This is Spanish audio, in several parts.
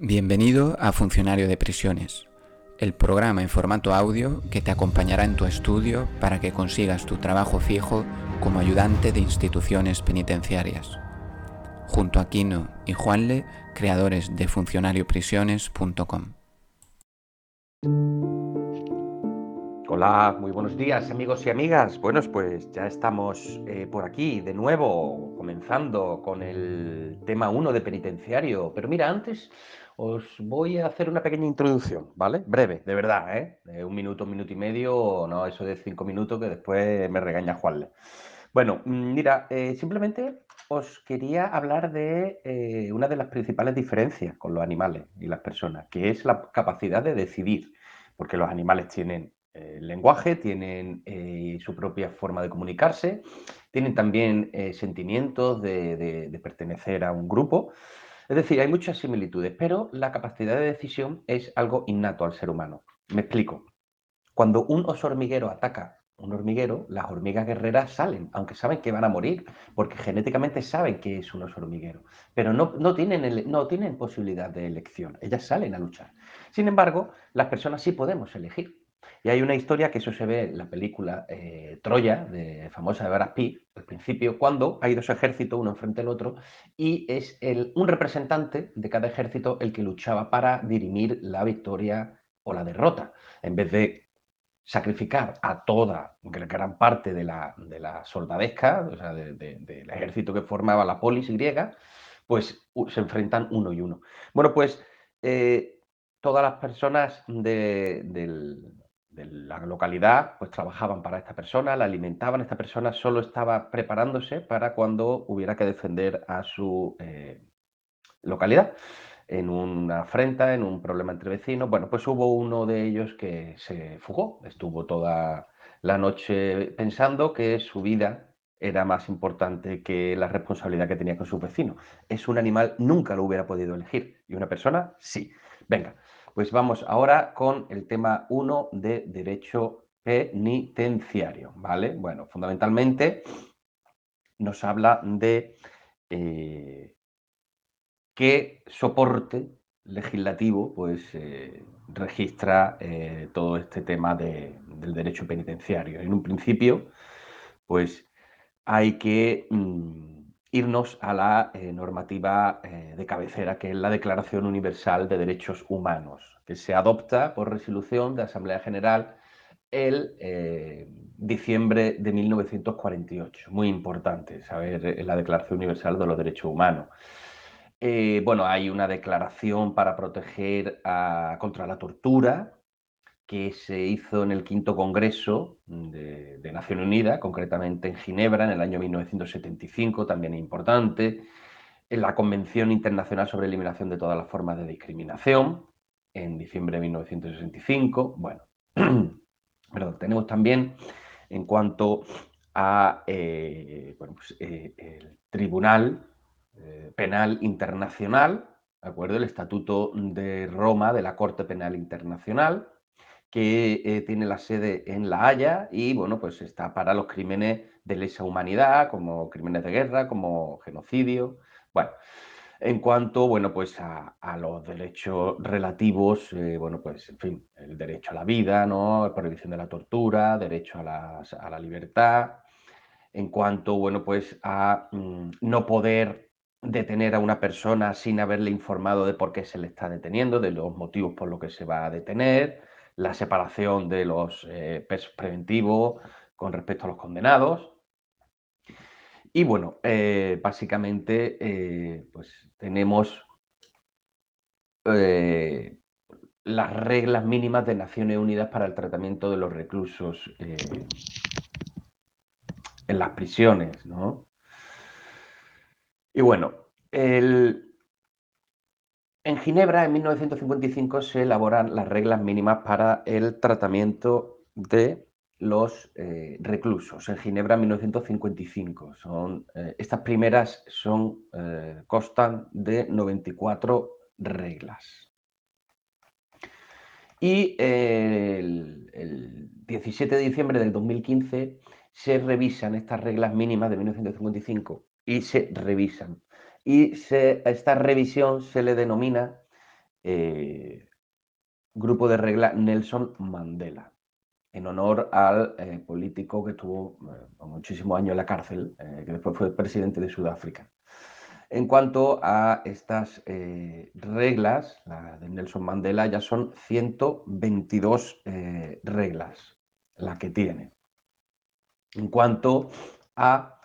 Bienvenido a Funcionario de Prisiones, el programa en formato audio que te acompañará en tu estudio para que consigas tu trabajo fijo como ayudante de instituciones penitenciarias. Junto a Kino y Juanle, creadores de funcionarioprisiones.com. Hola, muy buenos días amigos y amigas. Bueno, pues ya estamos eh, por aquí de nuevo, comenzando con el tema 1 de penitenciario. Pero mira, antes os voy a hacer una pequeña introducción, ¿vale? Breve, de verdad, ¿eh? un minuto, un minuto y medio, no eso de cinco minutos que después me regaña Juanle. Bueno, mm, mira, eh, simplemente os quería hablar de eh, una de las principales diferencias con los animales y las personas, que es la capacidad de decidir, porque los animales tienen eh, lenguaje, tienen eh, su propia forma de comunicarse, tienen también sentimientos de, pertenecer a un grupo. Es decir, hay muchas similitudes, pero la capacidad de decisión es algo innato al ser humano. Me explico. Cuando un oso hormiguero ataca un hormiguero, las hormigas guerreras salen, aunque saben que van a morir, porque genéticamente saben que es un oso hormiguero, pero no, no, tienen, no tienen posibilidad de elección, ellas salen a luchar. Sin embargo, las personas sí podemos elegir. Y hay una historia que eso se ve en la película eh, Troya, de, famosa de Brad al principio, cuando hay dos ejércitos, uno enfrente del otro, y es el, un representante de cada ejército el que luchaba para dirimir la victoria o la derrota, en vez de sacrificar a toda gran parte de la, de la soldadesca, o sea, del ejército que formaba la polis griega, pues se enfrentan uno y uno. Bueno, pues eh, todas las personas del, de la localidad, pues trabajaban para esta persona, la alimentaban, esta persona solo estaba preparándose para cuando hubiera que defender a su eh, localidad en una afrenta, en un problema entre vecinos. Bueno, pues hubo uno de ellos que se fugó, estuvo toda la noche pensando que su vida era más importante que la responsabilidad que tenía con su vecino. Es un animal, nunca lo hubiera podido elegir, y una persona sí. Venga, pues vamos ahora con el tema 1 de derecho penitenciario, ¿vale? Bueno, fundamentalmente nos habla de eh, qué soporte legislativo pues eh, registra eh, todo este tema del derecho penitenciario. En un principio, pues hay que mm, irnos a la eh, normativa eh, de cabecera, que es la Declaración Universal de Derechos Humanos, que se adopta por resolución de Asamblea General el eh, diciembre de 1948. Muy importante saber la Declaración Universal de los Derechos Humanos. bueno, hay una declaración para proteger contra la tortura, que se hizo en el quinto Congreso de, Naciones Unidas, concretamente en Ginebra en el año 1975, también importante, en la Convención Internacional sobre Eliminación de todas las formas de discriminación, en diciembre de 1965. Bueno, perdón, tenemos también en cuanto a eh, pues, eh, el Tribunal eh, Penal Internacional, ¿de acuerdo? El Estatuto de Roma de la Corte Penal Internacional, que eh, tiene la sede en La Haya y, bueno, pues está para los crímenes de lesa humanidad, como crímenes de guerra, como genocidio. Bueno, en cuanto, bueno, pues a, los derechos relativos, eh, bueno, pues, en fin, el derecho a la vida, ¿no? Prohibición de la tortura, derecho a la, libertad. En cuanto, bueno, pues a mm, no poder detener a una persona sin haberle informado de por qué se le está deteniendo, de los motivos por los que se va a detener, la separación de los eh, pesos preventivos con respecto a los condenados. Y bueno, eh, básicamente eh, pues tenemos las reglas mínimas de Naciones Unidas para el tratamiento de los reclusos en las prisiones. ¿no? Y bueno, el, en Ginebra, en 1955, se elaboran las reglas mínimas para el tratamiento de los eh, reclusos. En Ginebra, en 1955. Son, eh, estas primeras son, eh, constan de 94 reglas. Y el, el 17 de diciembre del 2015 se revisan estas reglas mínimas de 1955 y se revisan y esta revisión se le denomina eh, grupo de regla Nelson Mandela, en honor al eh, político que estuvo muchísimos años en la cárcel, que después fue presidente de Sudáfrica. En cuanto a estas reglas, la de Nelson Mandela ya son 122 reglas la que tiene. En cuanto a,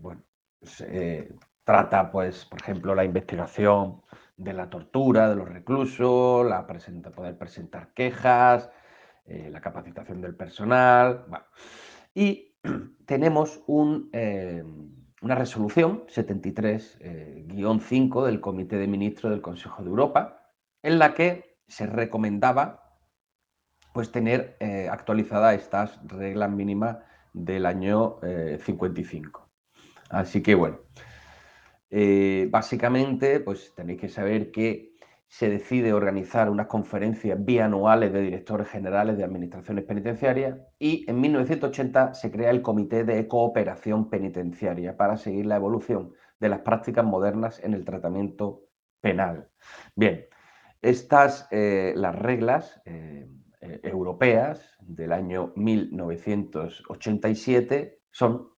bueno, pues, trata, pues, por ejemplo, la investigación de la tortura de los reclusos, la presenta, poder presentar quejas, eh, la capacitación del personal. Y tenemos eh, una resolución 73-5 eh, del Comité de Ministros del Consejo de Europa, en la que se recomendaba pues, tener actualizada estas reglas mínimas del año 55. Así que bueno, eh, básicamente, pues tenéis que saber que se decide organizar unas conferencias bianuales de directores generales de administraciones penitenciarias y en 1980 se crea el Comité de Cooperación Penitenciaria para seguir la evolución de las prácticas modernas en el tratamiento penal. Bien, estas, eh, las reglas eh, europeas del año 1987 son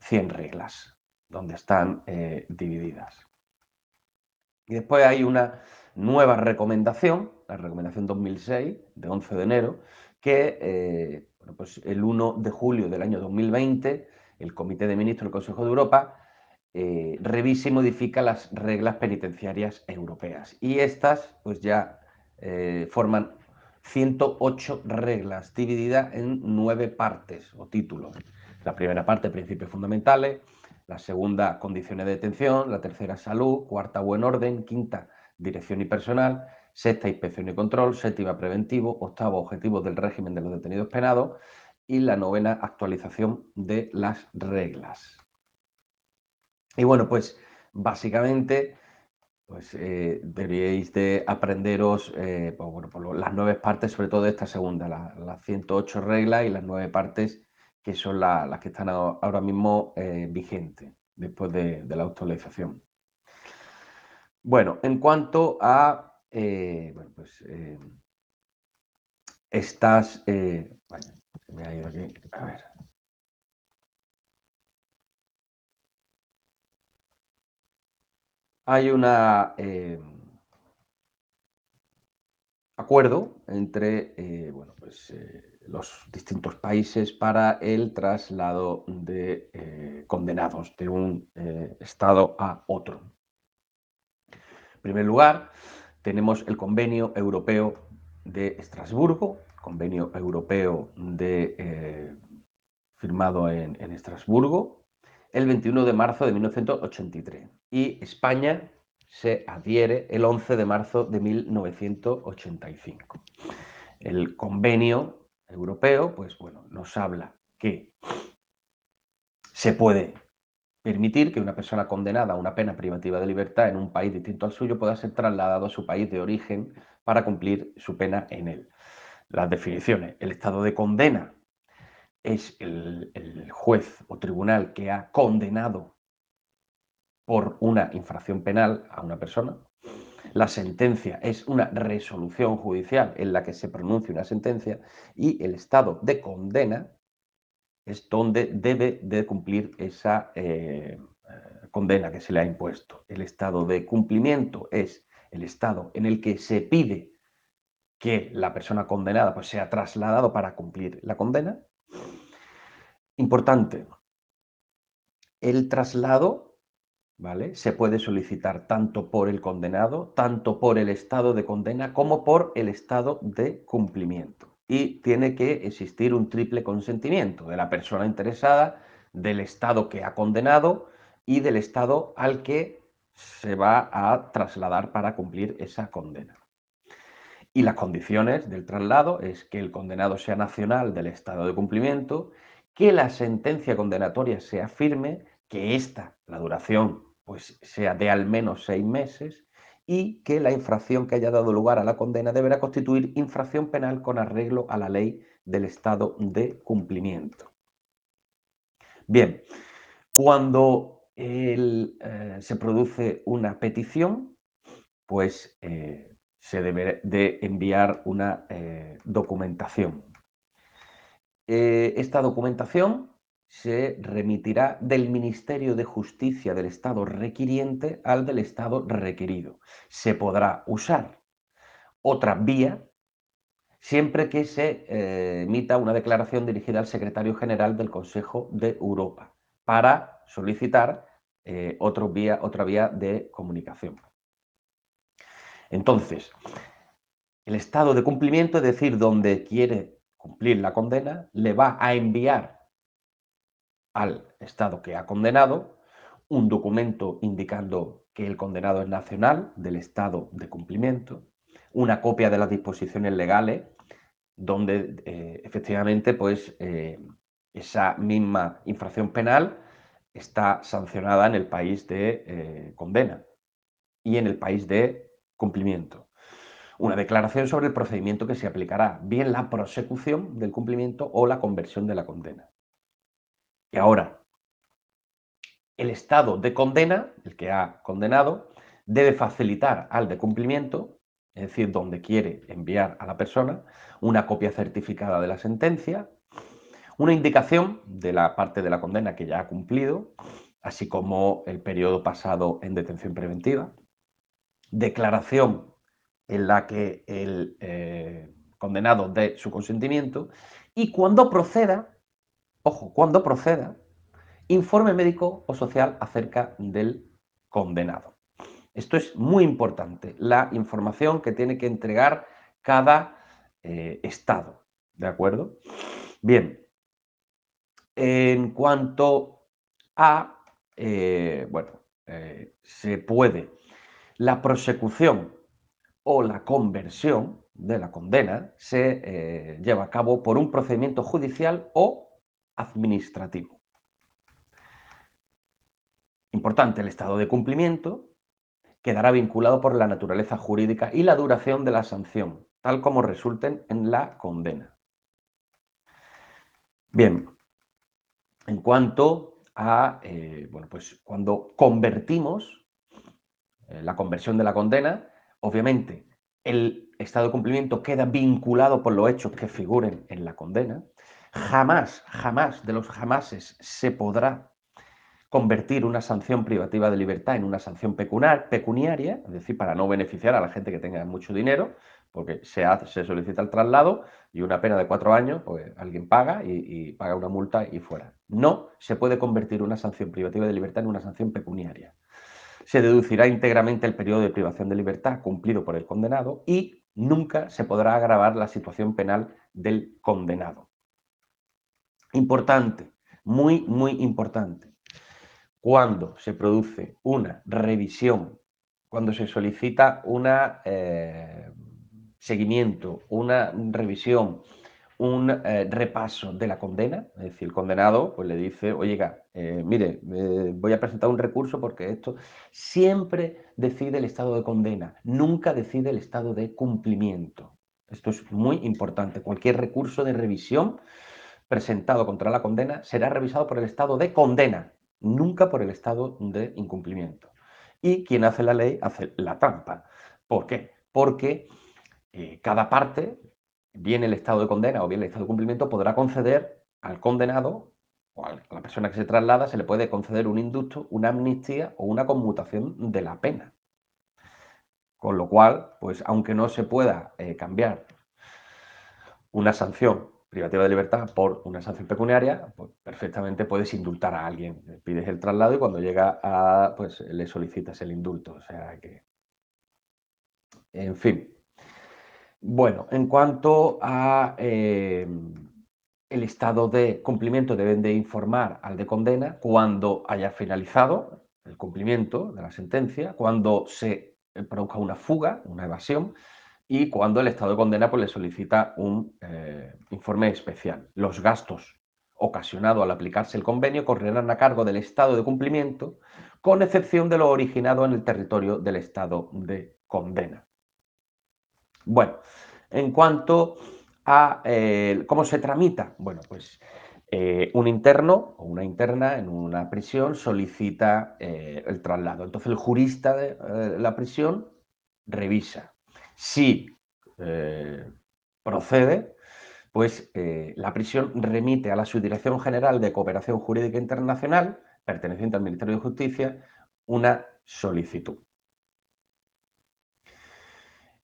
100 reglas donde están eh, divididas. Y después hay una nueva recomendación, la recomendación 2006, de 11 de enero, que eh, pues el 1 de julio del año 2020 el Comité de Ministros del Consejo de Europa eh, revisa y modifica las reglas penitenciarias europeas. Y estas pues ya forman 108 reglas divididas en nueve partes o títulos. La primera parte, principios fundamentales, la segunda, condiciones de detención, la tercera, salud, cuarta, buen orden, quinta, dirección y personal, sexta, inspección y control, séptima, preventivo, octavo, objetivos del régimen de los detenidos penados. Y la novena, actualización de las reglas. Y bueno, pues básicamente pues eh, deberíais de aprenderos eh, pues, bueno, las nueve partes, sobre todo de esta segunda, las 108 reglas y las nueve partes que son las que están ahora mismo eh, vigentes después de, la actualización. Bueno, en cuanto a eh, bueno, pues, eh, estas. Bueno, me ha ido aquí. A ver. Hay una acuerdo entre bueno, pues, los distintos países para el traslado de eh, condenados de un eh, estado a otro. En primer lugar, tenemos el Convenio Europeo de Estrasburgo, Convenio Europeo eh, firmado en, en Estrasburgo, el 21 de marzo de 1983. Y España se adhiere el 11 de marzo de 1985. El convenio europeo, pues bueno, nos habla que se puede permitir que una persona condenada a una pena privativa de libertad en un país distinto al suyo pueda ser trasladado a su país de origen para cumplir su pena en él. Las definiciones. El estado de condena es el, el juez o tribunal que ha condenado por una infracción penal a una persona. La sentencia es una resolución judicial en la que se pronuncia una sentencia y el estado de condena es donde debe de cumplir esa eh, condena que se le ha impuesto. El estado de cumplimiento es el estado en el que se pide que la persona condenada pues, sea trasladado para cumplir la condena. Importante, el traslado Se puede solicitar tanto por el condenado, tanto por el estado de condena, como por el estado de cumplimiento. Y tiene que existir un triple consentimiento de la persona interesada, del estado que ha condenado y del estado al que se va a trasladar para cumplir esa condena. Y las condiciones del traslado es que el condenado sea nacional del estado de cumplimiento, que la sentencia condenatoria sea firme, que esta, la duración pues sea de al menos seis meses y que la infracción que haya dado lugar a la condena deberá constituir infracción penal con arreglo a la ley del estado de cumplimiento. Bien, cuando eh, se produce una petición, pues eh, se debe de enviar una eh, documentación. esta documentación se remitirá del Ministerio de Justicia del Estado requiriente al del Estado requerido. Se podrá usar otra vía siempre que se eh, emita una declaración dirigida al secretario general del Consejo de Europa para solicitar eh, vía, otra vía de comunicación. Entonces, el estado de cumplimiento, es decir, donde quiere cumplir la condena, le va a enviar al estado que ha condenado un documento indicando que el condenado es nacional del estado de cumplimiento, una copia de las disposiciones legales donde eh, efectivamente pues, eh, esa misma infracción penal está sancionada en el país de eh, condena y en el país de cumplimiento. Una declaración sobre el procedimiento que se aplicará, bien la prosecución del cumplimiento o la conversión de la condena. Y ahora, el estado de condena, el que ha condenado, debe facilitar al de cumplimiento es decir, donde quiere enviar a la persona una copia certificada de la sentencia, una indicación de la parte de la condena que ya ha cumplido, así como el periodo pasado en detención preventiva, declaración en la que el eh, condenado dé su consentimiento y cuando proceda, ojo, cuando proceda, informe médico o social acerca del condenado. Esto es muy importante, la información que tiene que entregar cada eh, estado. ¿De acuerdo? Bien. En cuanto a, eh, bueno, eh, se puede, la prosecución o la conversión de la condena se lleva a cabo por un procedimiento judicial o administrativo. Importante el estado de cumplimiento, quedará vinculado por la naturaleza jurídica y la duración de la sanción, tal como resulten en la condena. Bien, en cuanto a, eh, bueno, pues cuando convertimos eh, la conversión de la condena, obviamente el estado de cumplimiento queda vinculado por los hechos que figuren en la condena. Jamás, jamás de los jamases se podrá convertir una sanción privativa de libertad en una sanción pecuniaria, es decir, para no beneficiar a la gente que tenga mucho dinero, porque se, solicita el traslado y una pena de cuatro años, pues alguien paga y, paga una multa y fuera. No se puede convertir una sanción privativa de libertad en una sanción pecuniaria. Se deducirá íntegramente el periodo de privación de libertad cumplido por el condenado y nunca se podrá agravar la situación penal del condenado. Importante, muy, muy importante cuando se produce una revisión, cuando se solicita un eh, seguimiento, una revisión, un eh, repaso de la condena, es decir, el condenado pues le dice, oiga, eh, mire, voy a presentar un recurso porque esto siempre decide el estado de condena, nunca decide el estado de cumplimiento. Esto es muy importante. Cualquier recurso de revisión presentado contra la condena será revisado por el estado de condena, nunca por el estado de incumplimiento. Y quien hace la ley hace la trampa. ¿Por qué? Porque eh, cada parte, bien el estado de condena o bien el estado de cumplimiento, podrá conceder al condenado o a la persona que se traslada, se le puede conceder un indulto, una amnistía o una conmutación de la pena. Con lo cual, pues aunque no se pueda eh, cambiar una sanción privativa de libertad por una sanción pecuniaria, pues perfectamente puedes indultar a alguien. Pides el traslado y cuando llega a, pues le solicitas el indulto. O sea que, en fin. Bueno, en cuanto a eh, el estado de cumplimiento, deben de informar al de condena cuando haya finalizado el cumplimiento de la sentencia, cuando se produzca una fuga, una evasión, y cuando el estado de condena pues, le solicita un eh, informe especial. Los gastos ocasionados al aplicarse el convenio correrán a cargo del estado de cumplimiento, con excepción de lo originado en el territorio del estado de condena. Bueno, en cuanto a eh, cómo se tramita, bueno, pues eh, un interno o una interna en una prisión solicita el traslado. Entonces el jurista de la prisión revisa. Si procede, pues la prisión remite a la Subdirección General de Cooperación Jurídica Internacional, perteneciente al Ministerio de Justicia, una solicitud.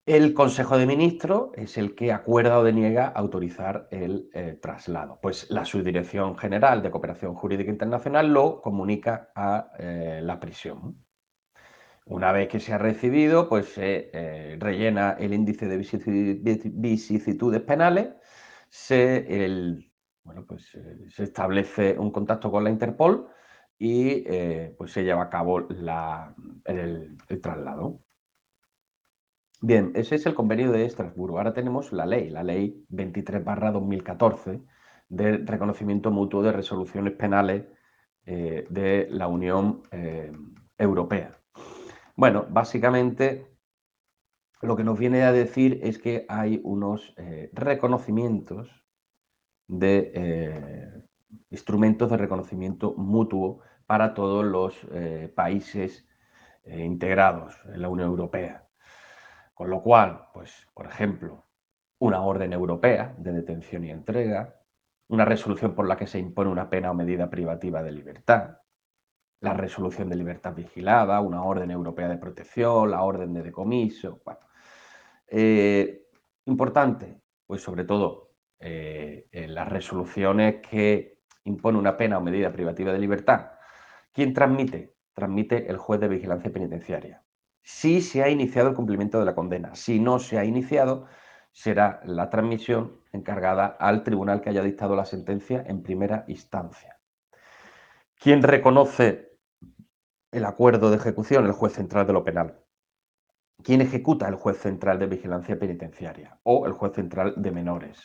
El Consejo de Ministros es el que acuerda o deniega autorizar el eh, traslado. Pues la Subdirección General de Cooperación Jurídica Internacional lo comunica a eh, la prisión. Una vez que se ha recibido, pues se eh, rellena el índice de vicisitudes penales, pues, se establece un contacto con la Interpol y pues se lleva a cabo el traslado. Bien, ese es el convenio de Estrasburgo. Ahora tenemos la ley, la ley 23-2014 de reconocimiento mutuo de resoluciones penales eh, de la Unión eh, Europea. Bueno, básicamente lo que nos viene a decir es que hay unos eh, reconocimientos de instrumentos de reconocimiento mutuo para todos los países integrados en la Unión Europea. Con lo cual, pues, por ejemplo, una orden europea de detención y entrega, una resolución por la que se impone una pena o medida privativa de libertad, la resolución de libertad vigilada, una orden europea de protección, la orden de decomiso. Eh, importante, pues sobre todo eh, las resoluciones que impone una pena o medida privativa de libertad. ¿Quién transmite? Transmite el juez de vigilancia penitenciaria si se ha iniciado el cumplimiento de la condena. Si no se ha iniciado, será la transmisión encargada al tribunal que haya dictado la sentencia en primera instancia. ¿Quién reconoce el acuerdo de ejecución? El juez central de lo penal. ¿Quién ejecuta? El juez central de vigilancia penitenciaria o el juez central de menores.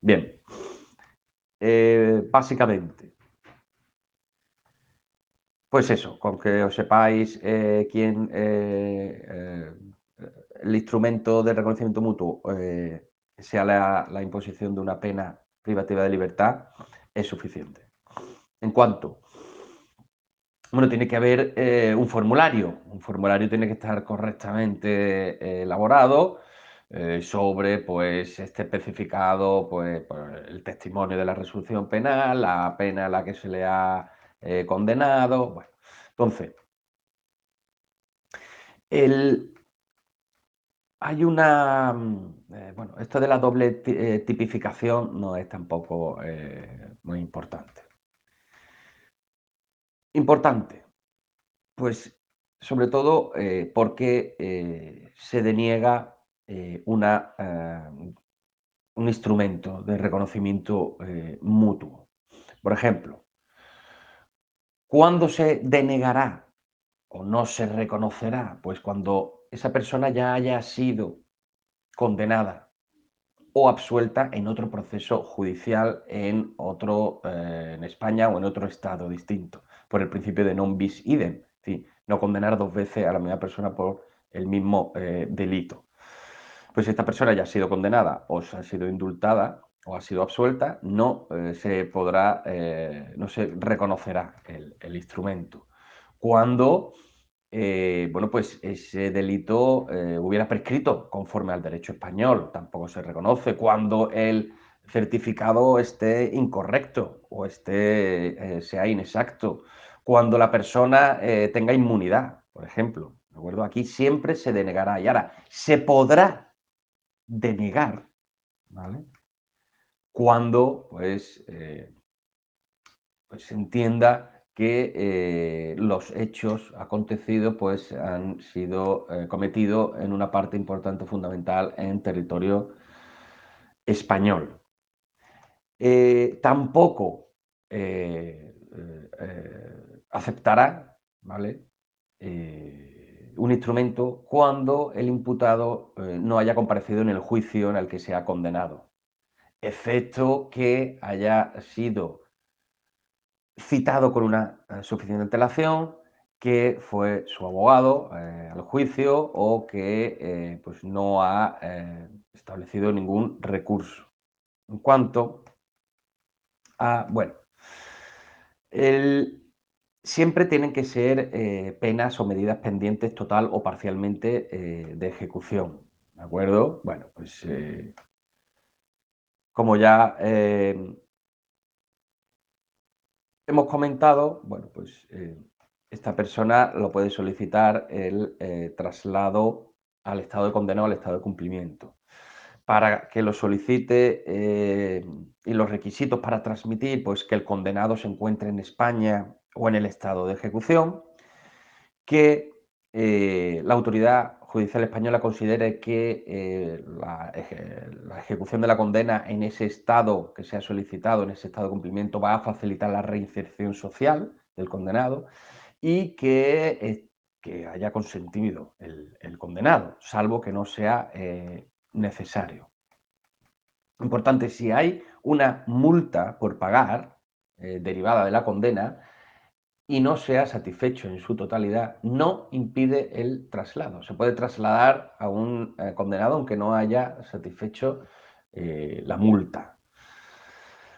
Bien, eh, básicamente, pues eso, con que os sepáis eh, quién eh, el instrumento de reconocimiento mutuo sea la, imposición de una pena privativa de libertad, es suficiente. En cuanto, bueno, tiene que haber un formulario. Un formulario tiene que estar correctamente elaborado sobre, pues, este especificado, pues, el testimonio de la resolución penal, la pena a la que se le ha eh, condenado. Bueno, entonces, hay una... Mm, eh, bueno, esto de la doble eh, tipificación no es tampoco muy importante. Importante, pues sobre todo porque se deniega una, un instrumento de reconocimiento mutuo. Por ejemplo, ¿Cuándo se denegará o no se reconocerá? Pues cuando esa persona ya haya sido condenada o absuelta en otro proceso judicial en otro eh, en España o en otro estado distinto, por el principio de non bis idem, no condenar dos veces a la misma persona por el mismo eh, delito. Pues esta persona ya ha sido condenada o ha sido indultada o ha sido absuelta, no eh, se podrá, eh, no se reconocerá el, instrumento. Cuando, bueno, pues ese delito hubiera prescrito conforme al derecho español, tampoco se reconoce. Cuando el certificado esté incorrecto o esté, sea inexacto. Cuando la persona tenga inmunidad, por ejemplo. ¿De acuerdo? Aquí siempre se denegará. Y ahora, se podrá denegar, ¿vale? cuando pues, eh, pues se entienda que eh, los hechos acontecidos pues, han sido eh, cometidos en una parte importante, fundamental, en territorio español. Tampoco aceptará ¿vale? un instrumento cuando el imputado no haya comparecido en el juicio en el que se ha condenado efecto que haya sido citado con una eh, suficiente antelación, que fue su abogado eh, al juicio o que eh, pues no ha establecido ningún recurso. En cuanto a, bueno, el, siempre tienen que ser eh, penas o medidas pendientes total o parcialmente eh, de ejecución. ¿De acuerdo? Bueno, pues eh, como ya hemos comentado, bueno, pues esta persona lo puede solicitar el traslado al estado de condenado al estado de cumplimiento. Para que lo solicite y los requisitos para transmitir, pues que el condenado se encuentre en España o en el estado de ejecución, que eh, la autoridad judicial española considere que eh, la, ejecución de la condena en ese estado que se ha solicitado, en ese estado de cumplimiento, va a facilitar la reinserción social del condenado y que, eh, que haya consentido el, condenado, salvo que no sea necesario. Importante, si hay una multa por pagar derivada de la condena, y no sea satisfecho en su totalidad, no impide el traslado. Se puede trasladar a un eh, condenado aunque no haya satisfecho eh, la multa.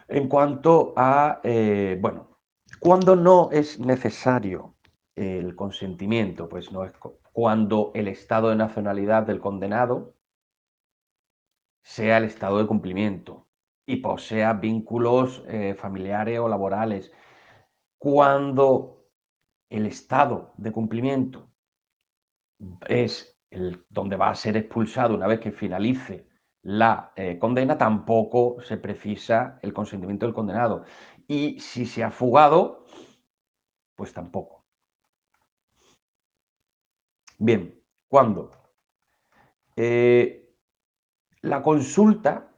En cuanto a, eh, bueno, cuando no es necesario el consentimiento, pues no es cuando el estado de nacionalidad del condenado sea el estado de cumplimiento y posea vínculos familiares o laborales cuando el estado de cumplimiento es el, donde va a ser expulsado una vez que finalice la eh, condena, tampoco se precisa el consentimiento del condenado. Y si se ha fugado, pues tampoco. Bien, ¿cuándo? Eh, la consulta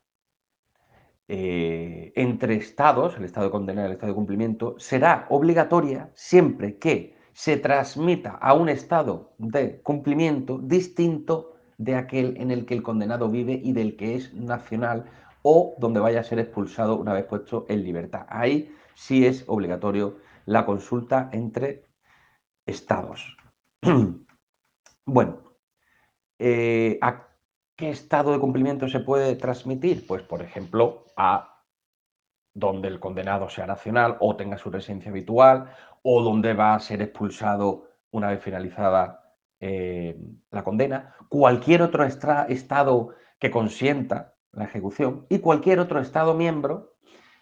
eh, entre estados, el estado de condena y el estado de cumplimiento, será obligatoria siempre que se transmita a un estado de cumplimiento distinto de aquel en el que el condenado vive y del que es nacional o donde vaya a ser expulsado una vez puesto en libertad. Ahí sí es obligatorio la consulta entre estados. bueno, eh, ¿Qué estado de cumplimiento se puede transmitir? Pues, por ejemplo, a donde el condenado sea nacional o tenga su residencia habitual o donde va a ser expulsado una vez finalizada eh, la condena, cualquier otro estado que consienta la ejecución y cualquier otro estado miembro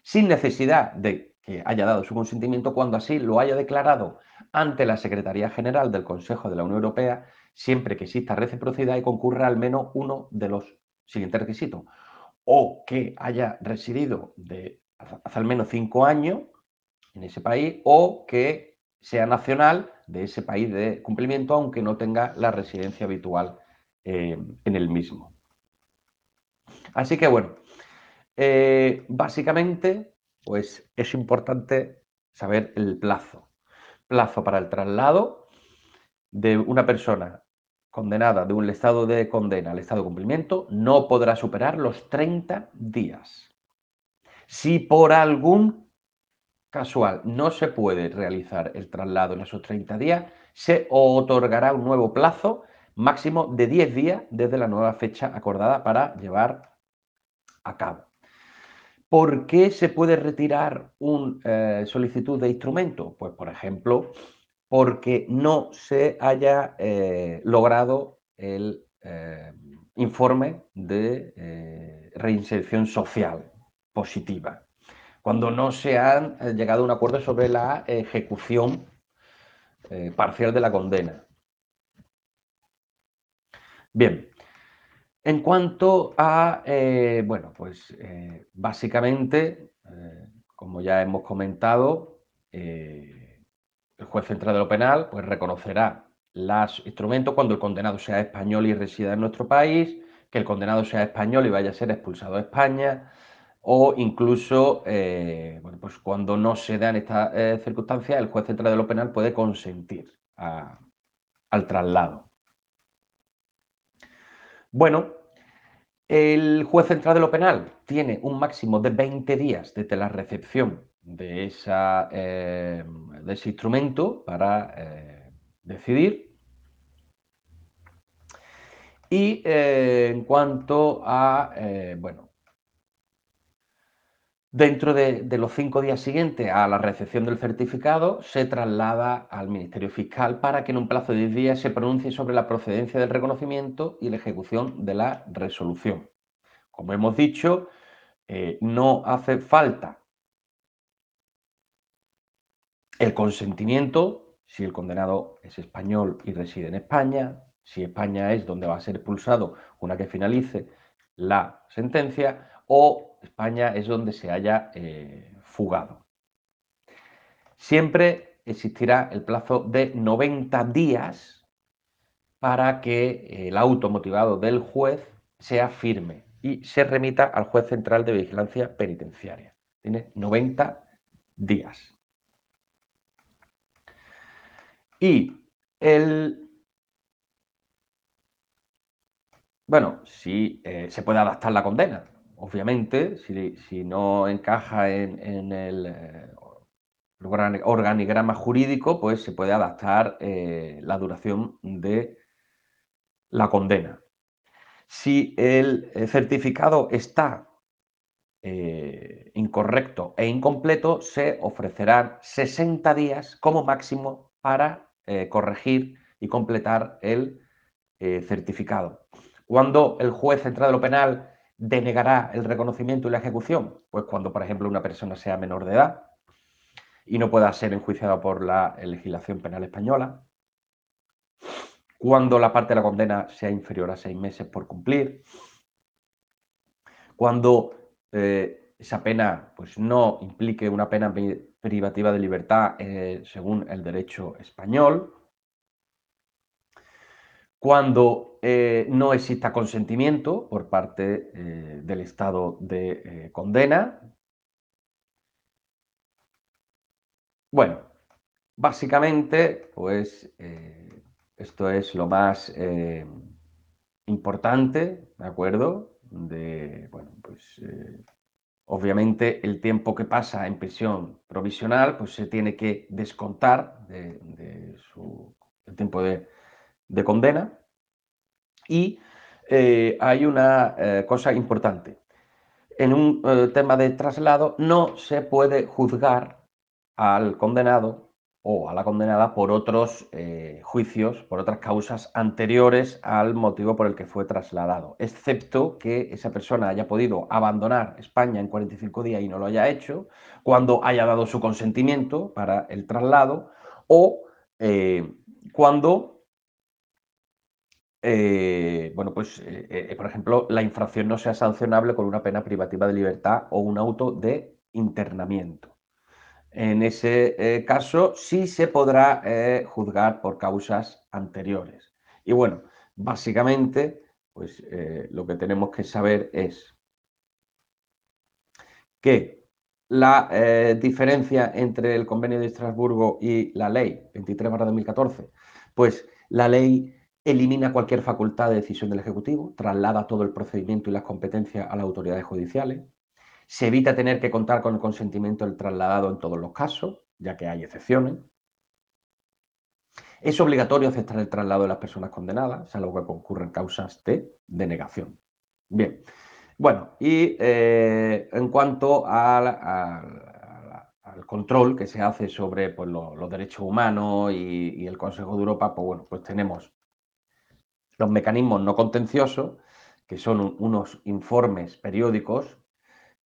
sin necesidad de que haya dado su consentimiento cuando así lo haya declarado ante la Secretaría General del Consejo de la Unión Europea siempre que exista reciprocidad y concurra al menos uno de los siguientes requisitos. O que haya residido de hace al menos cinco años en ese país o que sea nacional de ese país de cumplimiento, aunque no tenga la residencia habitual eh, en el mismo. Así que bueno, eh, básicamente, pues es importante saber el plazo. Plazo para el traslado de una persona condenada de un estado de condena al estado de cumplimiento no podrá superar los 30 días. Si por algún casual no se puede realizar el traslado en esos 30 días, se otorgará un nuevo plazo máximo de 10 días desde la nueva fecha acordada para llevar a cabo. ¿Por qué se puede retirar una eh, solicitud de instrumento? Pues, por ejemplo, porque no se haya eh, logrado el eh, informe de eh, reinserción social positiva, cuando no se han llegado a un acuerdo sobre la ejecución parcial de la condena. Bien, en cuanto a, bueno, pues básicamente, como ya hemos comentado, el juez central de lo penal pues, reconocerá los instrumentos cuando el condenado sea español y resida en nuestro país, que el condenado sea español y vaya a ser expulsado de España, o incluso eh, pues cuando no se dan estas eh, circunstancias, el juez central de lo penal puede consentir al traslado. Bueno, el juez central de lo penal tiene un máximo de 20 días desde la recepción eh, de ese instrumento para eh, decidir. Y eh, en cuanto a, bueno, Dentro de, los cinco días siguientes a la recepción del certificado, se traslada al Ministerio Fiscal para que en un plazo de 10 días se pronuncie sobre la procedencia del reconocimiento y la ejecución de la resolución. Como hemos dicho, no hace falta el consentimiento si el condenado es español y reside en España, si España es donde va a ser expulsado una que finalice la sentencia, o España es donde se haya eh, fugado. Siempre existirá el plazo de 90 días para que el auto motivado del juez sea firme y se remita al juez central de vigilancia penitenciaria. Tiene 90 días. Y el... Bueno, si eh, se puede adaptar la condena obviamente, si, no encaja en, el eh, organigrama jurídico, pues se puede adaptar eh, la duración de la condena. Si el certificado está incorrecto e incompleto, se ofrecerán 60 días como máximo para corregir y completar el certificado. Cuando el juez central de lo penal denegará el reconocimiento y la ejecución? Pues cuando, por ejemplo, una persona sea menor de edad y no pueda ser enjuiciada por la legislación penal española, cuando la parte de la condena sea inferior a seis meses por cumplir, cuando eh, esa pena pues, no implique una pena privativa de libertad eh, según el derecho español, cuando eh, no exista consentimiento por parte eh, del estado de condena. Bueno, básicamente, pues esto es lo más importante, ¿de acuerdo? De, bueno, pues obviamente el tiempo que pasa en prisión provisional, pues se tiene que descontar de, su tiempo de de condena. Y eh, hay una eh, cosa importante. En un eh, tema de traslado no se puede juzgar al condenado o a la condenada por otros juicios, por otras causas anteriores al motivo por el que fue trasladado, excepto que esa persona haya podido abandonar España en 45 días y no lo haya hecho, cuando haya dado su consentimiento para el traslado o cuando eh, bueno, pues, eh, eh, por ejemplo, la infracción no sea sancionable con una pena privativa de libertad o un auto de internamiento. En ese caso, sí se podrá juzgar por causas anteriores. Y bueno, básicamente, pues lo que tenemos que saber es que la diferencia entre el convenio de Estrasburgo y la ley 23-2014, pues la ley elimina cualquier facultad de decisión del Ejecutivo, traslada todo el procedimiento y las competencias a las autoridades judiciales, se evita tener que contar con el consentimiento del trasladado en todos los casos, ya que hay excepciones. Es obligatorio aceptar el traslado de las personas condenadas, salvo que concurren causas de denegación. Bien, bueno, y eh, en cuanto al, control que se hace sobre pues, los derechos humanos y, el Consejo de Europa, pues bueno, pues tenemos los mecanismos no contenciosos, que son unos informes periódicos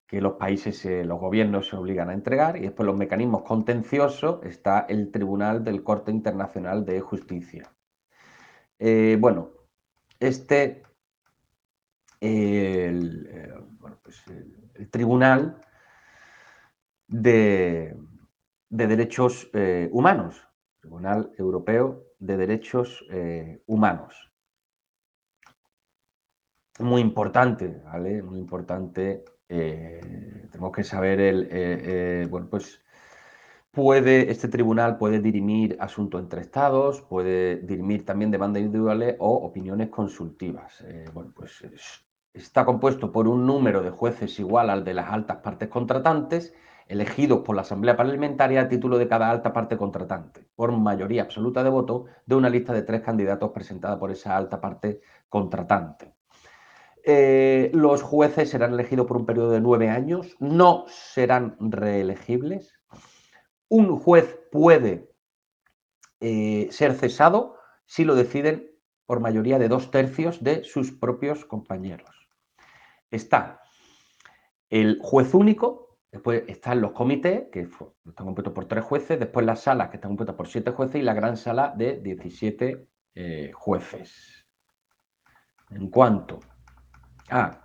que los países, los gobiernos se obligan a entregar, y después los mecanismos contenciosos está el Tribunal del Corte Internacional de Justicia. Eh, bueno, este, el, eh, pues Tribunal de, Derechos eh, Humanos, Tribunal Europeo de Derechos Humanos muy importante, ¿vale? Muy importante. Eh, tenemos que saber el, eh, eh, bueno, pues puede, este tribunal puede dirimir asuntos entre estados, puede dirimir también demandas individuales o opiniones consultivas. bueno, pues está compuesto por un número de jueces igual al de las altas partes contratantes, elegidos por la Asamblea Parlamentaria a título de cada alta parte contratante, por mayoría absoluta de votos de una lista de tres candidatos presentada por esa alta parte contratante. Eh, los jueces serán elegidos por un periodo de nueve años, no serán reelegibles. Un juez puede eh, ser cesado si lo deciden por mayoría de dos tercios de sus propios compañeros. Está el juez único, después están los comités, que están compuestos por tres jueces, después las salas, que están compuestas por siete jueces, y la gran sala de 17 eh, jueces. En cuanto a.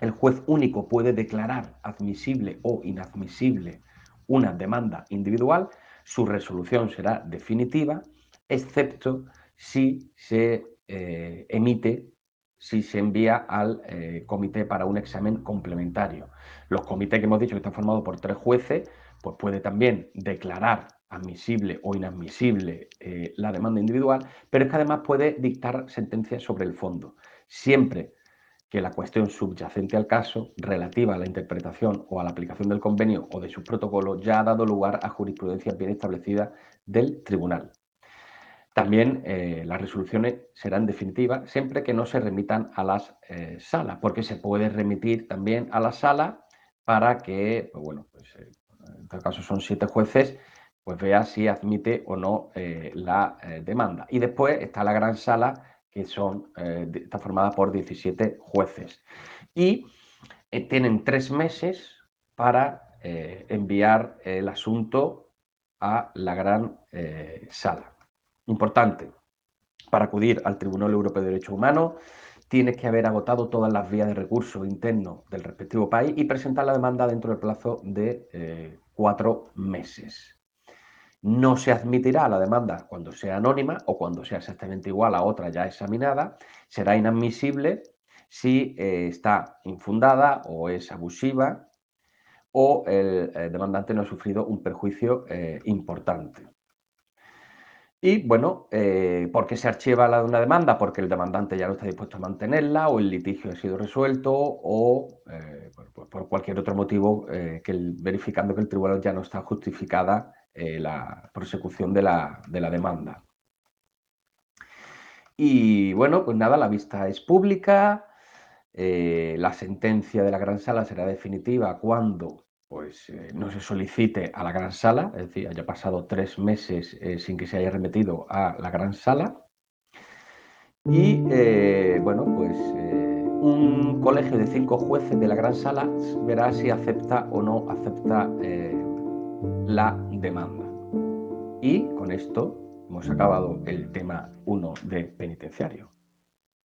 El juez único puede declarar admisible o inadmisible una demanda individual, su resolución será definitiva, excepto si se eh, emite, si se envía al eh, comité para un examen complementario. Los comités que hemos dicho que están formados por tres jueces, pues puede también declarar admisible o inadmisible eh, la demanda individual, pero es que además puede dictar sentencias sobre el fondo, siempre que la cuestión subyacente al caso, relativa a la interpretación o a la aplicación del convenio o de sus protocolos, ya ha dado lugar a jurisprudencia bien establecida del tribunal. También eh, las resoluciones serán definitivas siempre que no se remitan a las eh, salas, porque se puede remitir también a la sala para que, pues bueno, pues, eh, en este caso son siete jueces, pues vea si admite o no la demanda. Y después está la gran sala, que son, está formada por 17 jueces. Y tienen tres meses para enviar el asunto a la gran sala. Importante, para acudir al Tribunal Europeo de Derechos Humanos tienes que haber agotado todas las vías de recurso interno del respectivo país y presentar la demanda dentro del plazo de eh, cuatro meses. No se admitirá la demanda cuando sea anónima o cuando sea exactamente igual a otra ya examinada. Será inadmisible si eh, está infundada o es abusiva o el eh, demandante no ha sufrido un perjuicio importante. Y bueno, eh, ¿por qué se archiva la, una demanda? Porque el demandante ya no está dispuesto a mantenerla o el litigio ha sido resuelto o eh, por, cualquier otro motivo eh, que verificando que el tribunal ya no está justificada la prosecución de la, de la demanda. Y bueno, pues nada, la vista es pública, la sentencia de la gran sala será definitiva cuando pues eh, no se solicite a la gran sala, es decir, haya pasado tres meses eh, sin que se haya remitido a la gran sala. Y eh, bueno, pues un colegio de cinco jueces de la gran sala verá si acepta o no acepta la demanda. Y con esto hemos acabado el tema 1 de penitenciario.